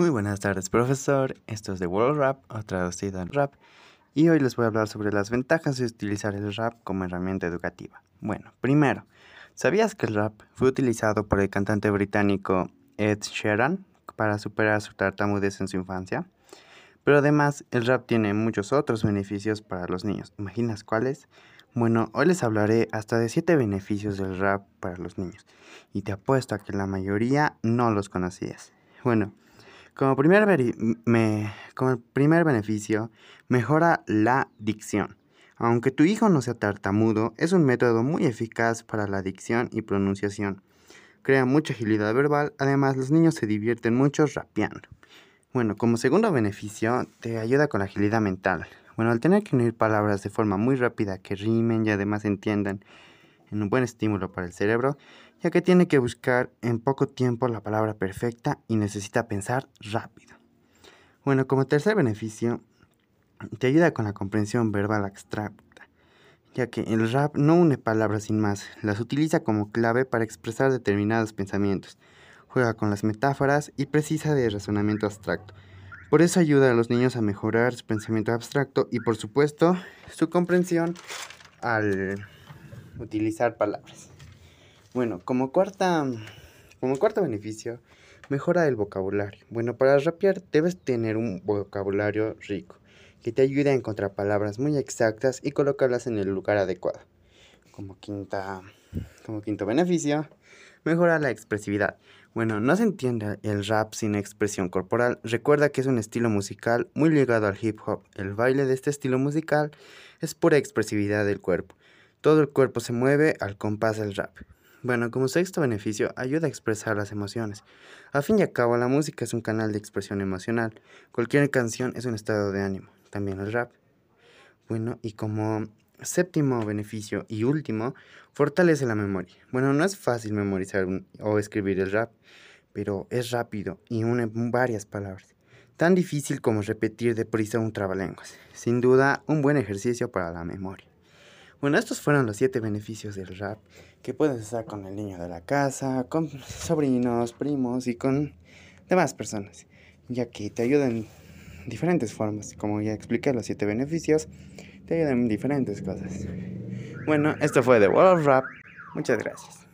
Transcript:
Muy buenas tardes, profesor. Esto es de World Rap, o traducido en rap, y hoy les voy a hablar sobre las ventajas de utilizar el rap como herramienta educativa. Bueno, primero, ¿sabías que el rap fue utilizado por el cantante británico Ed Sheeran para superar su tartamudez en su infancia? Pero además, el rap tiene muchos otros beneficios para los niños. ¿Imaginas cuáles? Bueno, hoy les hablaré hasta de 7 beneficios del rap para los niños. Y te apuesto a que la mayoría no los conocías. Bueno, como primer, me como primer beneficio, mejora la dicción. Aunque tu hijo no sea tartamudo, es un método muy eficaz para la dicción y pronunciación. Crea mucha agilidad verbal, además los niños se divierten mucho rapeando. Bueno, como segundo beneficio, te ayuda con la agilidad mental. Bueno, al tener que unir palabras de forma muy rápida que rimen y además entiendan, en un buen estímulo para el cerebro, ya que tiene que buscar en poco tiempo la palabra perfecta y necesita pensar rápido. Bueno, como tercer beneficio, te ayuda con la comprensión verbal abstracta, ya que el rap no une palabras sin más, las utiliza como clave para expresar determinados pensamientos juega con las metáforas y precisa de razonamiento abstracto. Por eso ayuda a los niños a mejorar su pensamiento abstracto y por supuesto su comprensión al utilizar palabras. Bueno, como cuarta como cuarto beneficio, mejora el vocabulario. Bueno, para rapear debes tener un vocabulario rico que te ayude a encontrar palabras muy exactas y colocarlas en el lugar adecuado. Como quinta como quinto beneficio, mejora la expresividad. Bueno, no se entiende el rap sin expresión corporal. Recuerda que es un estilo musical muy ligado al hip hop. El baile de este estilo musical es pura expresividad del cuerpo. Todo el cuerpo se mueve al compás del rap. Bueno, como sexto beneficio, ayuda a expresar las emociones. A fin y a cabo, la música es un canal de expresión emocional. Cualquier canción es un estado de ánimo. También el rap. Bueno, y como Séptimo beneficio y último, fortalece la memoria. Bueno, no es fácil memorizar o escribir el rap, pero es rápido y une varias palabras. Tan difícil como repetir deprisa un trabalenguas. Sin duda, un buen ejercicio para la memoria. Bueno, estos fueron los siete beneficios del rap que puedes usar con el niño de la casa, con sobrinos, primos y con demás personas, ya que te ayudan en diferentes formas. Como ya expliqué los siete beneficios, te ayudan en diferentes cosas. Bueno, esto fue The World Rap. Muchas gracias.